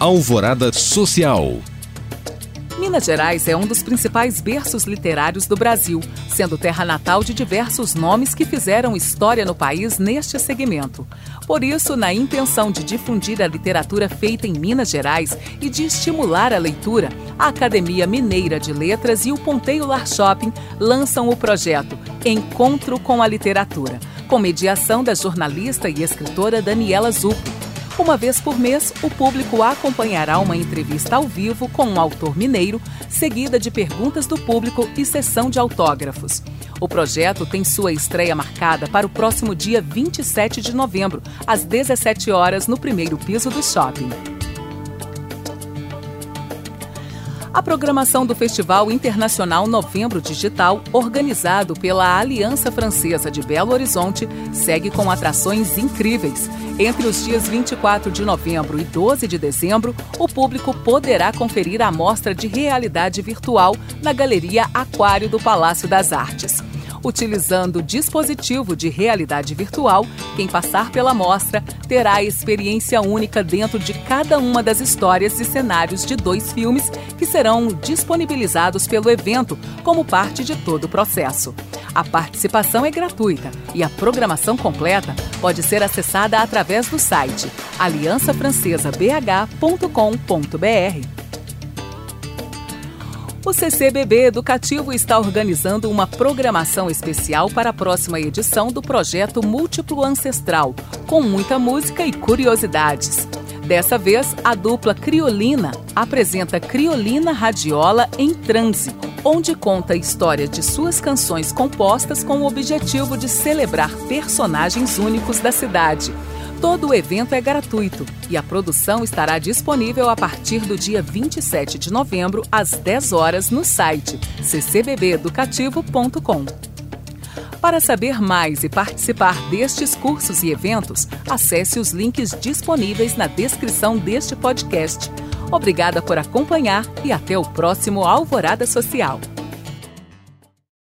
Alvorada Social. Minas Gerais é um dos principais berços literários do Brasil, sendo terra natal de diversos nomes que fizeram história no país neste segmento. Por isso, na intenção de difundir a literatura feita em Minas Gerais e de estimular a leitura, a Academia Mineira de Letras e o Ponteio Lar Shopping lançam o projeto Encontro com a Literatura, com mediação da jornalista e escritora Daniela Zucco uma vez por mês, o público acompanhará uma entrevista ao vivo com um autor mineiro, seguida de perguntas do público e sessão de autógrafos. O projeto tem sua estreia marcada para o próximo dia 27 de novembro, às 17 horas, no primeiro piso do shopping. A programação do Festival Internacional Novembro Digital, organizado pela Aliança Francesa de Belo Horizonte, segue com atrações incríveis. Entre os dias 24 de novembro e 12 de dezembro, o público poderá conferir a mostra de realidade virtual na Galeria Aquário do Palácio das Artes. Utilizando o dispositivo de realidade virtual, quem passar pela mostra terá a experiência única dentro de cada uma das histórias e cenários de dois filmes que serão disponibilizados pelo evento como parte de todo o processo. A participação é gratuita e a programação completa pode ser acessada através do site aliançafrancesabh.com.br. O CCBB Educativo está organizando uma programação especial para a próxima edição do projeto Múltiplo Ancestral, com muita música e curiosidades. Dessa vez, a dupla Criolina apresenta Criolina Radiola em Transe, onde conta a história de suas canções compostas com o objetivo de celebrar personagens únicos da cidade. Todo o evento é gratuito e a produção estará disponível a partir do dia 27 de novembro, às 10 horas, no site ccbbeducativo.com. Para saber mais e participar destes cursos e eventos, acesse os links disponíveis na descrição deste podcast. Obrigada por acompanhar e até o próximo Alvorada Social.